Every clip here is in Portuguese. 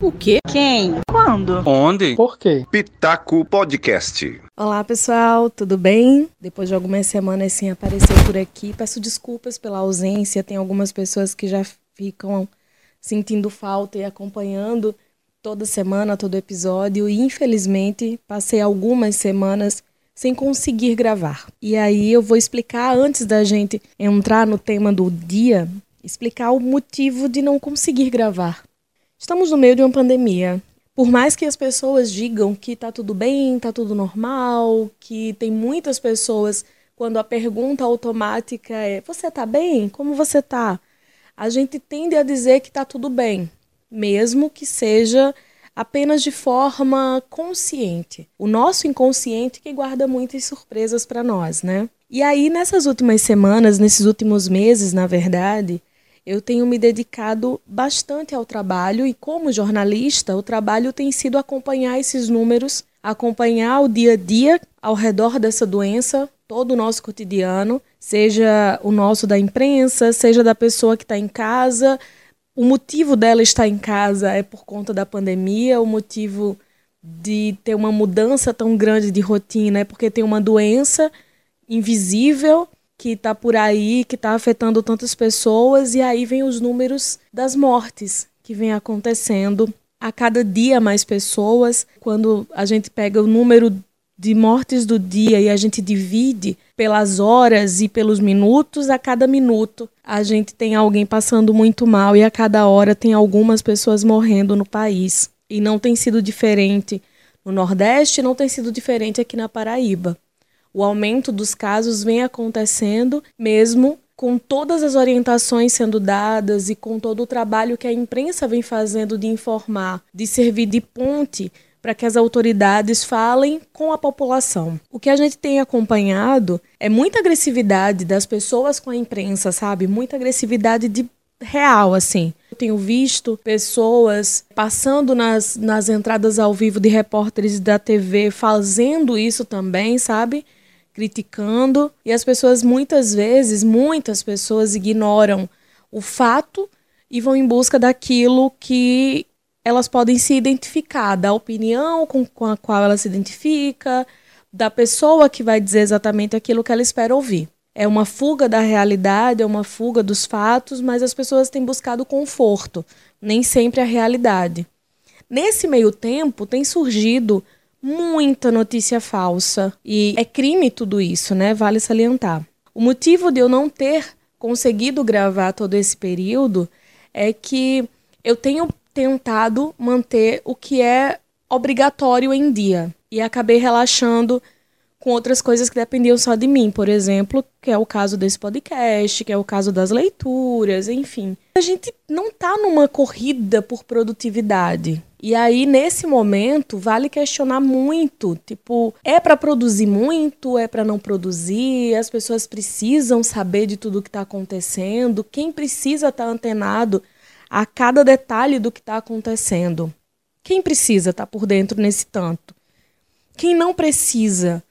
O quê? Quem? Quando? Onde? Por quê? Pitaco Podcast. Olá pessoal, tudo bem? Depois de algumas semanas sem aparecer por aqui, peço desculpas pela ausência. Tem algumas pessoas que já ficam sentindo falta e acompanhando toda semana, todo episódio, e infelizmente passei algumas semanas sem conseguir gravar. E aí eu vou explicar antes da gente entrar no tema do dia, explicar o motivo de não conseguir gravar. Estamos no meio de uma pandemia. Por mais que as pessoas digam que tá tudo bem, tá tudo normal, que tem muitas pessoas quando a pergunta automática é: "Você tá bem? Como você tá?", a gente tende a dizer que tá tudo bem, mesmo que seja apenas de forma consciente. O nosso inconsciente que guarda muitas surpresas para nós, né? E aí nessas últimas semanas, nesses últimos meses, na verdade, eu tenho me dedicado bastante ao trabalho e, como jornalista, o trabalho tem sido acompanhar esses números, acompanhar o dia a dia ao redor dessa doença, todo o nosso cotidiano, seja o nosso da imprensa, seja da pessoa que está em casa. O motivo dela estar em casa é por conta da pandemia, o motivo de ter uma mudança tão grande de rotina é porque tem uma doença invisível que está por aí, que está afetando tantas pessoas, e aí vem os números das mortes que vem acontecendo a cada dia mais pessoas. Quando a gente pega o número de mortes do dia e a gente divide pelas horas e pelos minutos, a cada minuto a gente tem alguém passando muito mal e a cada hora tem algumas pessoas morrendo no país. E não tem sido diferente no Nordeste, não tem sido diferente aqui na Paraíba. O aumento dos casos vem acontecendo mesmo com todas as orientações sendo dadas e com todo o trabalho que a imprensa vem fazendo de informar, de servir de ponte para que as autoridades falem com a população. O que a gente tem acompanhado é muita agressividade das pessoas com a imprensa, sabe? Muita agressividade de real, assim. Eu tenho visto pessoas passando nas, nas entradas ao vivo de repórteres da TV fazendo isso também, sabe? Criticando e as pessoas muitas vezes, muitas pessoas ignoram o fato e vão em busca daquilo que elas podem se identificar, da opinião com, com a qual ela se identifica, da pessoa que vai dizer exatamente aquilo que ela espera ouvir. É uma fuga da realidade, é uma fuga dos fatos, mas as pessoas têm buscado conforto, nem sempre a realidade. Nesse meio tempo, tem surgido muita notícia falsa. E é crime tudo isso, né? Vale salientar. O motivo de eu não ter conseguido gravar todo esse período é que eu tenho tentado manter o que é obrigatório em dia. E acabei relaxando com outras coisas que dependiam só de mim, por exemplo, que é o caso desse podcast, que é o caso das leituras, enfim. A gente não tá numa corrida por produtividade. E aí nesse momento vale questionar muito, tipo, é para produzir muito, é para não produzir, as pessoas precisam saber de tudo que está acontecendo, quem precisa estar tá antenado a cada detalhe do que está acontecendo. Quem precisa estar tá por dentro nesse tanto? Quem não precisa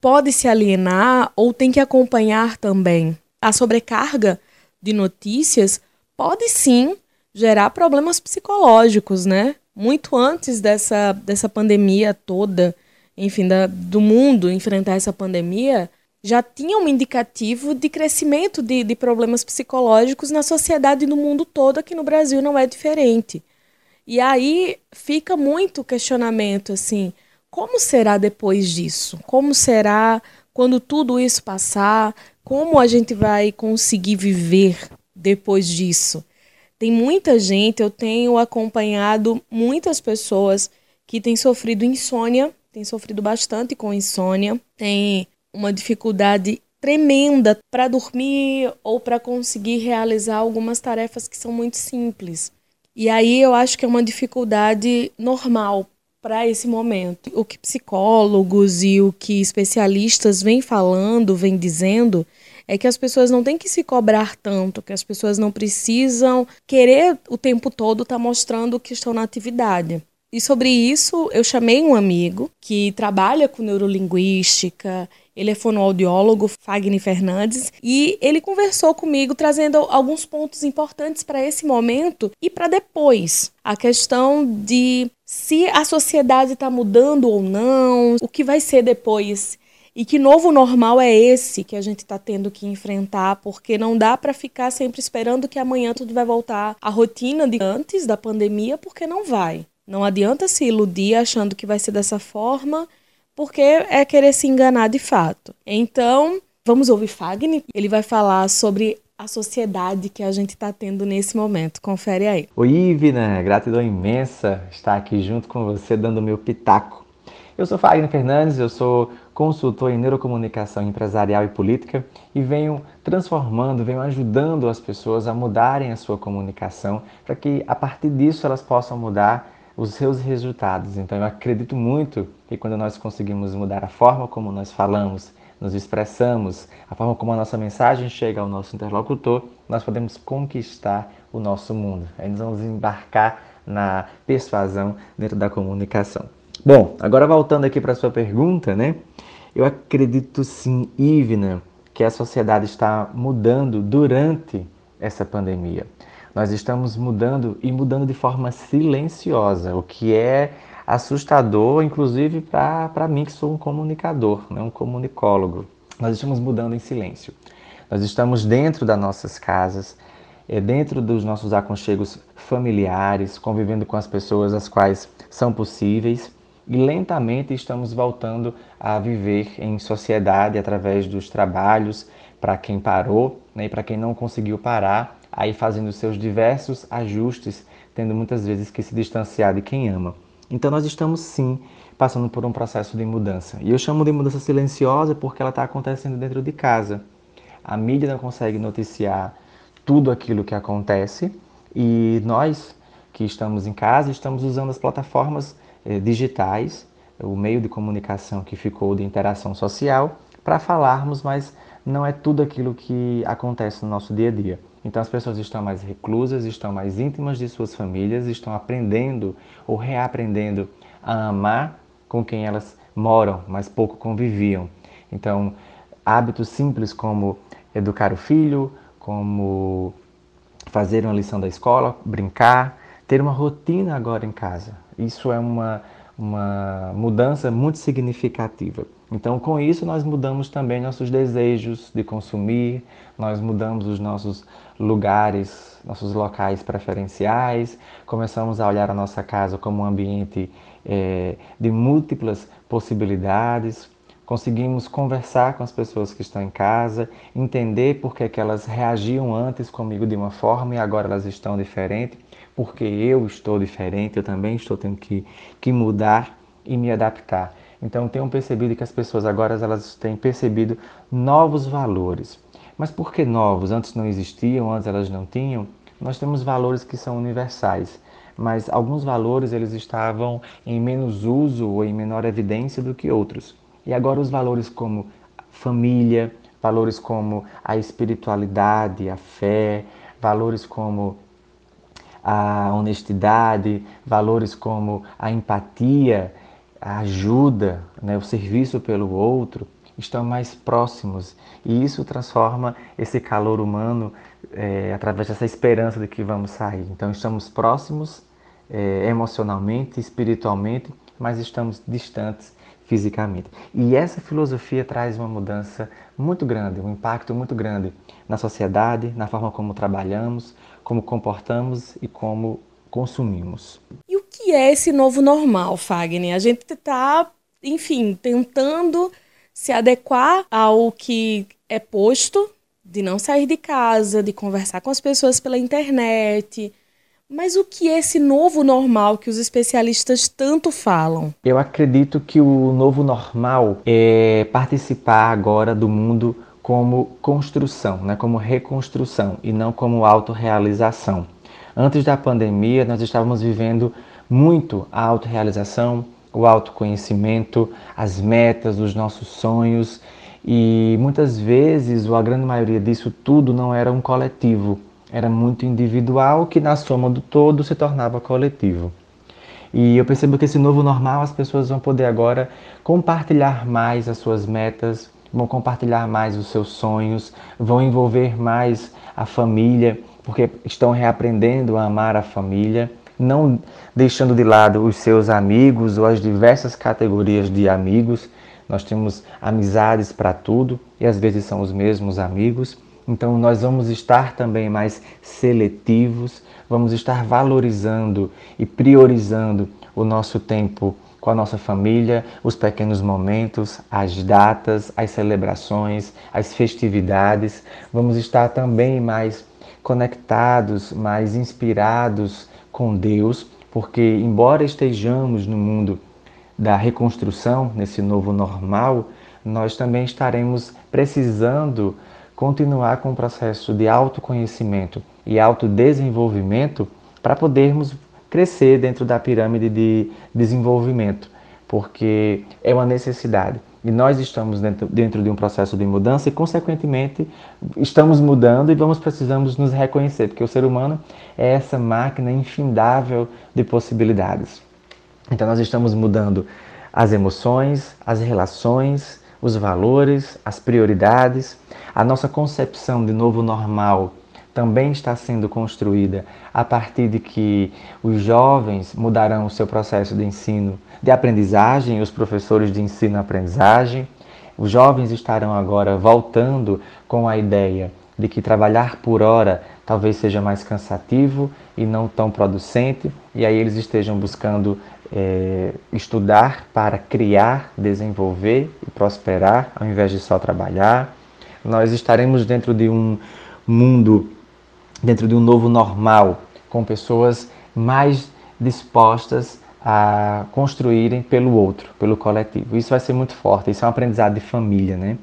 pode se alienar ou tem que acompanhar também. A sobrecarga de notícias pode sim gerar problemas psicológicos, né? Muito antes dessa, dessa pandemia toda, enfim, da, do mundo enfrentar essa pandemia, já tinha um indicativo de crescimento de, de problemas psicológicos na sociedade e no mundo todo, aqui no Brasil não é diferente. E aí fica muito questionamento assim, como será depois disso? Como será quando tudo isso passar? Como a gente vai conseguir viver depois disso? Tem muita gente, eu tenho acompanhado muitas pessoas que têm sofrido insônia, têm sofrido bastante com insônia, tem uma dificuldade tremenda para dormir ou para conseguir realizar algumas tarefas que são muito simples. E aí eu acho que é uma dificuldade normal para esse momento. O que psicólogos e o que especialistas vêm falando, vêm dizendo, é que as pessoas não têm que se cobrar tanto, que as pessoas não precisam querer o tempo todo estar tá mostrando que estão na atividade. E sobre isso, eu chamei um amigo que trabalha com neurolinguística, ele é fonoaudiólogo, Fagner Fernandes, e ele conversou comigo trazendo alguns pontos importantes para esse momento e para depois. A questão de se a sociedade está mudando ou não, o que vai ser depois. E que novo normal é esse que a gente está tendo que enfrentar, porque não dá para ficar sempre esperando que amanhã tudo vai voltar à rotina de antes da pandemia, porque não vai. Não adianta se iludir achando que vai ser dessa forma porque é querer se enganar de fato. Então, vamos ouvir Fagner. Ele vai falar sobre a sociedade que a gente está tendo nesse momento. Confere aí. Oi, Ivna, gratidão imensa estar aqui junto com você dando meu pitaco. Eu sou Fagner Fernandes, eu sou consultor em neurocomunicação empresarial e política e venho transformando, venho ajudando as pessoas a mudarem a sua comunicação para que a partir disso elas possam mudar os seus resultados. Então eu acredito muito que quando nós conseguimos mudar a forma como nós falamos, nos expressamos, a forma como a nossa mensagem chega ao nosso interlocutor, nós podemos conquistar o nosso mundo. Aí nós vamos embarcar na persuasão dentro da comunicação. Bom, agora voltando aqui para sua pergunta, né? Eu acredito sim, Ivna, que a sociedade está mudando durante essa pandemia nós estamos mudando e mudando de forma silenciosa, o que é assustador, inclusive para mim que sou um comunicador, né, um comunicólogo. Nós estamos mudando em silêncio. Nós estamos dentro das nossas casas, é, dentro dos nossos aconchegos familiares, convivendo com as pessoas as quais são possíveis e lentamente estamos voltando a viver em sociedade através dos trabalhos para quem parou né, e para quem não conseguiu parar aí fazendo seus diversos ajustes, tendo muitas vezes que se distanciar de quem ama. Então nós estamos sim passando por um processo de mudança. E eu chamo de mudança silenciosa porque ela está acontecendo dentro de casa. A mídia não consegue noticiar tudo aquilo que acontece e nós que estamos em casa estamos usando as plataformas digitais, o meio de comunicação que ficou de interação social, para falarmos, mas não é tudo aquilo que acontece no nosso dia a dia. Então as pessoas estão mais reclusas, estão mais íntimas de suas famílias, estão aprendendo ou reaprendendo a amar com quem elas moram, mas pouco conviviam. Então, hábitos simples como educar o filho, como fazer uma lição da escola, brincar, ter uma rotina agora em casa. Isso é uma, uma mudança muito significativa. Então, com isso, nós mudamos também nossos desejos de consumir, nós mudamos os nossos lugares, nossos locais preferenciais, começamos a olhar a nossa casa como um ambiente é, de múltiplas possibilidades, conseguimos conversar com as pessoas que estão em casa, entender por que, que elas reagiam antes comigo de uma forma e agora elas estão diferentes, porque eu estou diferente, eu também estou tendo que, que mudar e me adaptar. Então tenho percebido que as pessoas agora elas têm percebido novos valores. Mas por que novos? Antes não existiam, antes elas não tinham. Nós temos valores que são universais, mas alguns valores eles estavam em menos uso ou em menor evidência do que outros. E agora os valores como família, valores como a espiritualidade, a fé, valores como a honestidade, valores como a empatia, a ajuda, né, o serviço pelo outro, estão mais próximos e isso transforma esse calor humano é, através dessa esperança de que vamos sair. Então estamos próximos é, emocionalmente, espiritualmente, mas estamos distantes fisicamente. E essa filosofia traz uma mudança muito grande, um impacto muito grande na sociedade, na forma como trabalhamos, como comportamos e como consumimos. E o que é esse novo normal, Fagner? A gente está, enfim, tentando se adequar ao que é posto, de não sair de casa, de conversar com as pessoas pela internet. Mas o que é esse novo normal que os especialistas tanto falam? Eu acredito que o novo normal é participar agora do mundo como construção, né, como reconstrução e não como autorrealização. Antes da pandemia, nós estávamos vivendo muito a autorrealização, o autoconhecimento, as metas, os nossos sonhos e muitas vezes, ou a grande maioria disso tudo, não era um coletivo, era muito individual que na soma do todo se tornava coletivo. E eu percebo que esse novo normal as pessoas vão poder agora compartilhar mais as suas metas, vão compartilhar mais os seus sonhos, vão envolver mais a família, porque estão reaprendendo a amar a família, não deixando de lado os seus amigos ou as diversas categorias de amigos. Nós temos amizades para tudo e às vezes são os mesmos amigos. Então nós vamos estar também mais seletivos, vamos estar valorizando e priorizando o nosso tempo com a nossa família, os pequenos momentos, as datas, as celebrações, as festividades. Vamos estar também mais conectados, mais inspirados com Deus, porque embora estejamos no mundo da reconstrução, nesse novo normal, nós também estaremos precisando continuar com o processo de autoconhecimento e autodesenvolvimento para podermos crescer dentro da pirâmide de desenvolvimento, porque é uma necessidade. E nós estamos dentro, dentro de um processo de mudança e, consequentemente, estamos mudando e vamos precisamos nos reconhecer, porque o ser humano é essa máquina infindável de possibilidades. Então, nós estamos mudando as emoções, as relações, os valores, as prioridades, a nossa concepção de novo normal também está sendo construída a partir de que os jovens mudarão o seu processo de ensino, de aprendizagem, os professores de ensino-aprendizagem. Os jovens estarão agora voltando com a ideia de que trabalhar por hora talvez seja mais cansativo e não tão producente, e aí eles estejam buscando é, estudar para criar, desenvolver e prosperar, ao invés de só trabalhar. Nós estaremos dentro de um mundo dentro de um novo normal, com pessoas mais dispostas a construírem pelo outro, pelo coletivo. Isso vai ser muito forte, isso é um aprendizado de família, né?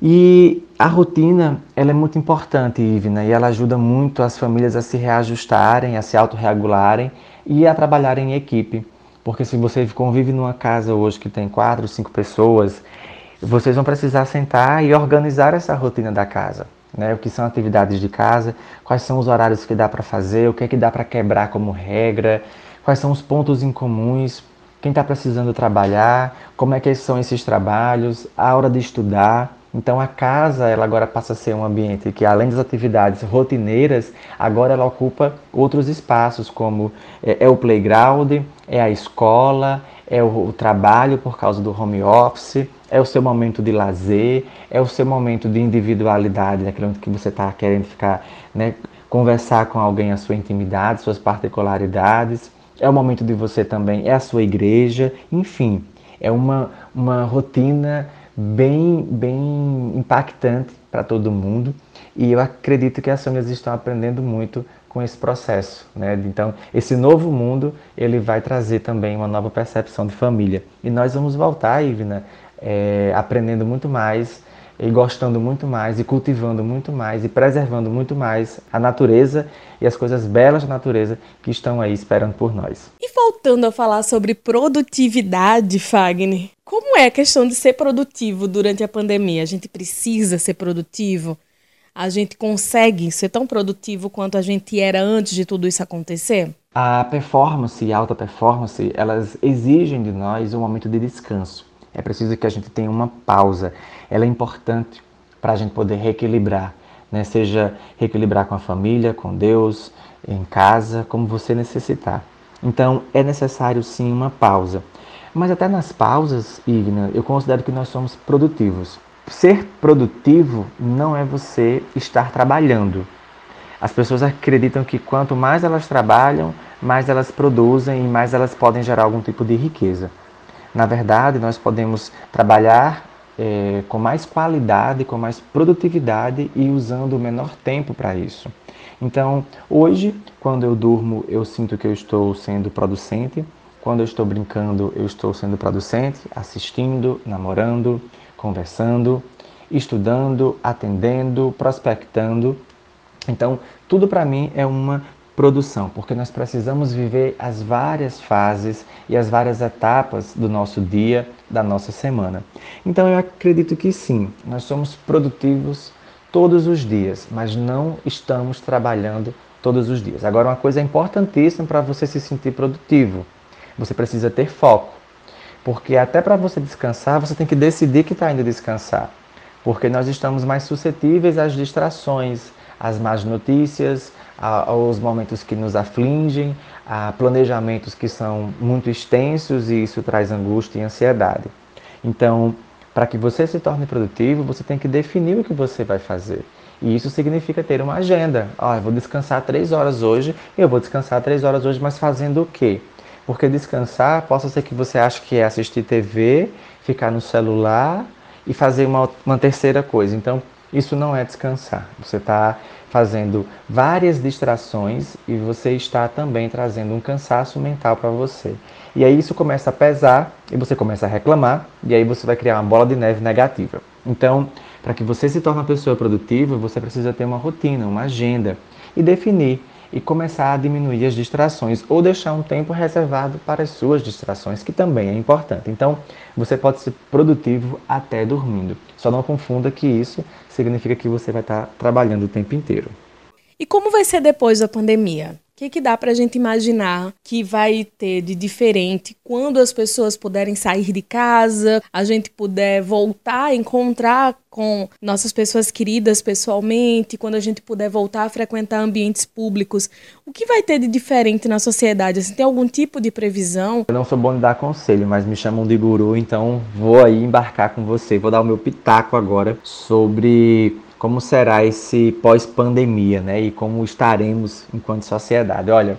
E a rotina, ela é muito importante, Ivna, e ela ajuda muito as famílias a se reajustarem, a se autorregularem e a trabalharem em equipe. Porque se você convive numa casa hoje que tem quatro, cinco pessoas, vocês vão precisar sentar e organizar essa rotina da casa né? O que são atividades de casa, quais são os horários que dá para fazer, o que é que dá para quebrar como regra, quais são os pontos incomuns, quem está precisando trabalhar, como é que são esses trabalhos, a hora de estudar. Então a casa, ela agora passa a ser um ambiente que além das atividades rotineiras, agora ela ocupa outros espaços, como é, é o playground, é a escola, é o, o trabalho por causa do home office, é o seu momento de lazer, é o seu momento de individualidade, daquilo que você está querendo ficar, né, conversar com alguém a sua intimidade, suas particularidades. É o momento de você também, é a sua igreja, enfim, é uma, uma rotina bem, bem impactante para todo mundo. E eu acredito que as famílias estão aprendendo muito com esse processo, né? Então, esse novo mundo, ele vai trazer também uma nova percepção de família. E nós vamos voltar, Ivna, é, aprendendo muito mais e gostando muito mais e cultivando muito mais e preservando muito mais a natureza e as coisas belas da natureza que estão aí esperando por nós. E voltando a falar sobre produtividade, Fagner, como é a questão de ser produtivo durante a pandemia? A gente precisa ser produtivo? A gente consegue ser tão produtivo quanto a gente era antes de tudo isso acontecer? A performance e a alta performance, elas exigem de nós um momento de descanso. É preciso que a gente tenha uma pausa. Ela é importante para a gente poder reequilibrar, né? seja reequilibrar com a família, com Deus, em casa, como você necessitar. Então é necessário sim uma pausa. Mas até nas pausas, Igna, eu considero que nós somos produtivos. Ser produtivo não é você estar trabalhando. As pessoas acreditam que quanto mais elas trabalham, mais elas produzem e mais elas podem gerar algum tipo de riqueza. Na verdade, nós podemos trabalhar é, com mais qualidade, com mais produtividade e usando o menor tempo para isso. Então, hoje, quando eu durmo, eu sinto que eu estou sendo producente. Quando eu estou brincando, eu estou sendo producente, assistindo, namorando, conversando, estudando, atendendo, prospectando. Então, tudo para mim é uma produção, porque nós precisamos viver as várias fases e as várias etapas do nosso dia, da nossa semana. Então eu acredito que sim, nós somos produtivos todos os dias, mas não estamos trabalhando todos os dias. Agora, uma coisa importantíssima para você se sentir produtivo: Você precisa ter foco. Porque até para você descansar, você tem que decidir que está indo descansar. Porque nós estamos mais suscetíveis às distrações, às más notícias, aos momentos que nos afligem, a planejamentos que são muito extensos e isso traz angústia e ansiedade. Então, para que você se torne produtivo, você tem que definir o que você vai fazer. E isso significa ter uma agenda. Ah, eu vou descansar três horas hoje, eu vou descansar três horas hoje, mas fazendo o quê? Porque descansar possa ser que você ache que é assistir TV, ficar no celular e fazer uma, uma terceira coisa. Então, isso não é descansar. Você está fazendo várias distrações e você está também trazendo um cansaço mental para você. E aí isso começa a pesar e você começa a reclamar e aí você vai criar uma bola de neve negativa. Então, para que você se torne uma pessoa produtiva, você precisa ter uma rotina, uma agenda e definir e começar a diminuir as distrações ou deixar um tempo reservado para as suas distrações, que também é importante. Então, você pode ser produtivo até dormindo. Só não confunda que isso significa que você vai estar trabalhando o tempo inteiro. E como vai ser depois da pandemia? O que, que dá para a gente imaginar que vai ter de diferente quando as pessoas puderem sair de casa, a gente puder voltar a encontrar com nossas pessoas queridas pessoalmente, quando a gente puder voltar a frequentar ambientes públicos? O que vai ter de diferente na sociedade? Assim, tem algum tipo de previsão? Eu não sou bom de dar conselho, mas me chamam de guru, então vou aí embarcar com você. Vou dar o meu pitaco agora sobre como será esse pós-pandemia, né? E como estaremos enquanto sociedade. Olha,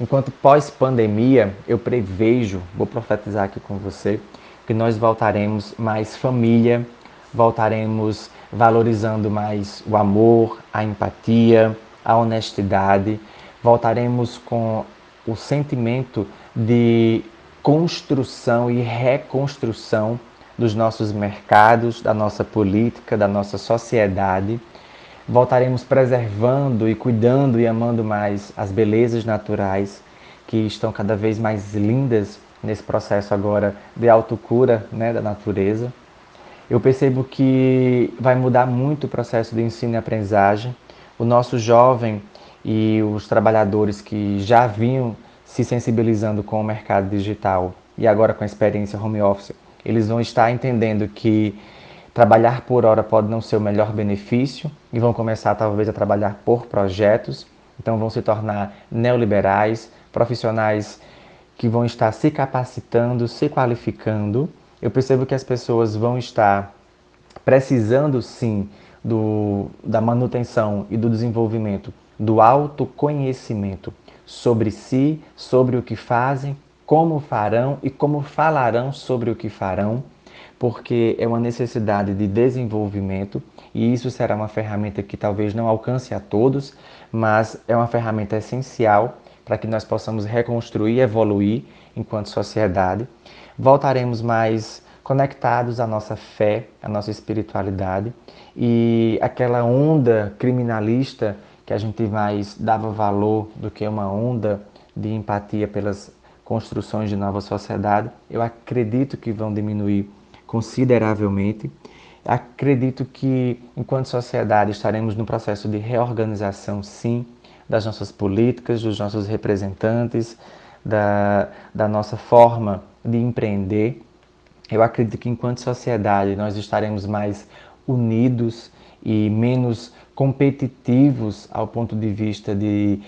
enquanto pós-pandemia, eu prevejo, vou profetizar aqui com você, que nós voltaremos mais família, voltaremos valorizando mais o amor, a empatia, a honestidade, voltaremos com o sentimento de construção e reconstrução dos nossos mercados, da nossa política, da nossa sociedade. Voltaremos preservando e cuidando e amando mais as belezas naturais que estão cada vez mais lindas nesse processo agora de autocura né, da natureza. Eu percebo que vai mudar muito o processo de ensino e aprendizagem. O nosso jovem e os trabalhadores que já vinham se sensibilizando com o mercado digital e agora com a experiência home office eles vão estar entendendo que trabalhar por hora pode não ser o melhor benefício e vão começar talvez a trabalhar por projetos, então vão se tornar neoliberais, profissionais que vão estar se capacitando, se qualificando. Eu percebo que as pessoas vão estar precisando sim do, da manutenção e do desenvolvimento do autoconhecimento sobre si, sobre o que fazem, como farão e como falarão sobre o que farão, porque é uma necessidade de desenvolvimento e isso será uma ferramenta que talvez não alcance a todos, mas é uma ferramenta essencial para que nós possamos reconstruir evoluir enquanto sociedade. Voltaremos mais conectados à nossa fé, à nossa espiritualidade e aquela onda criminalista que a gente mais dava valor do que uma onda de empatia pelas construções de nova sociedade, eu acredito que vão diminuir consideravelmente. Acredito que, enquanto sociedade, estaremos no processo de reorganização, sim, das nossas políticas, dos nossos representantes, da, da nossa forma de empreender. Eu acredito que, enquanto sociedade, nós estaremos mais unidos e menos competitivos ao ponto de vista de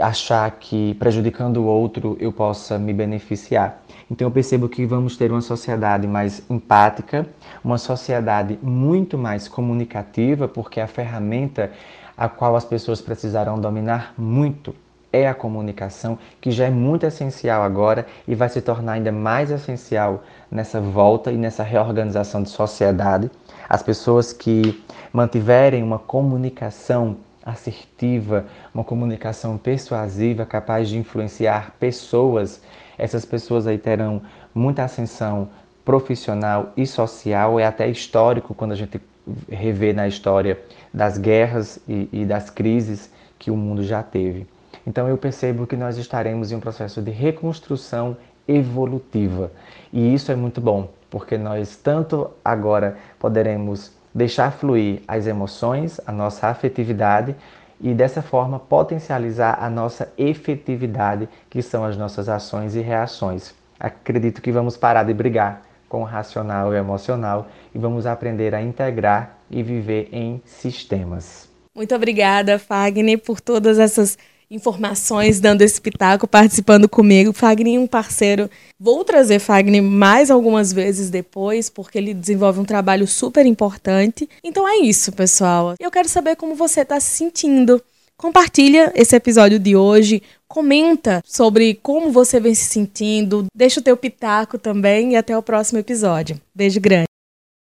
achar que prejudicando o outro eu possa me beneficiar. Então eu percebo que vamos ter uma sociedade mais empática, uma sociedade muito mais comunicativa, porque a ferramenta a qual as pessoas precisarão dominar muito é a comunicação, que já é muito essencial agora e vai se tornar ainda mais essencial nessa volta e nessa reorganização de sociedade. As pessoas que mantiverem uma comunicação assertiva, uma comunicação persuasiva, capaz de influenciar pessoas, essas pessoas aí terão muita ascensão profissional e social, é até histórico quando a gente revê na história das guerras e, e das crises que o mundo já teve. Então eu percebo que nós estaremos em um processo de reconstrução evolutiva. E isso é muito bom, porque nós tanto agora poderemos deixar fluir as emoções, a nossa afetividade e dessa forma potencializar a nossa efetividade, que são as nossas ações e reações. Acredito que vamos parar de brigar com o racional e o emocional e vamos aprender a integrar e viver em sistemas. Muito obrigada, Fagner, por todas essas informações, dando esse pitaco, participando comigo. Fagner é um parceiro. Vou trazer Fagner mais algumas vezes depois, porque ele desenvolve um trabalho super importante. Então é isso, pessoal. Eu quero saber como você está se sentindo. Compartilha esse episódio de hoje, comenta sobre como você vem se sentindo, deixa o teu pitaco também e até o próximo episódio. Beijo grande.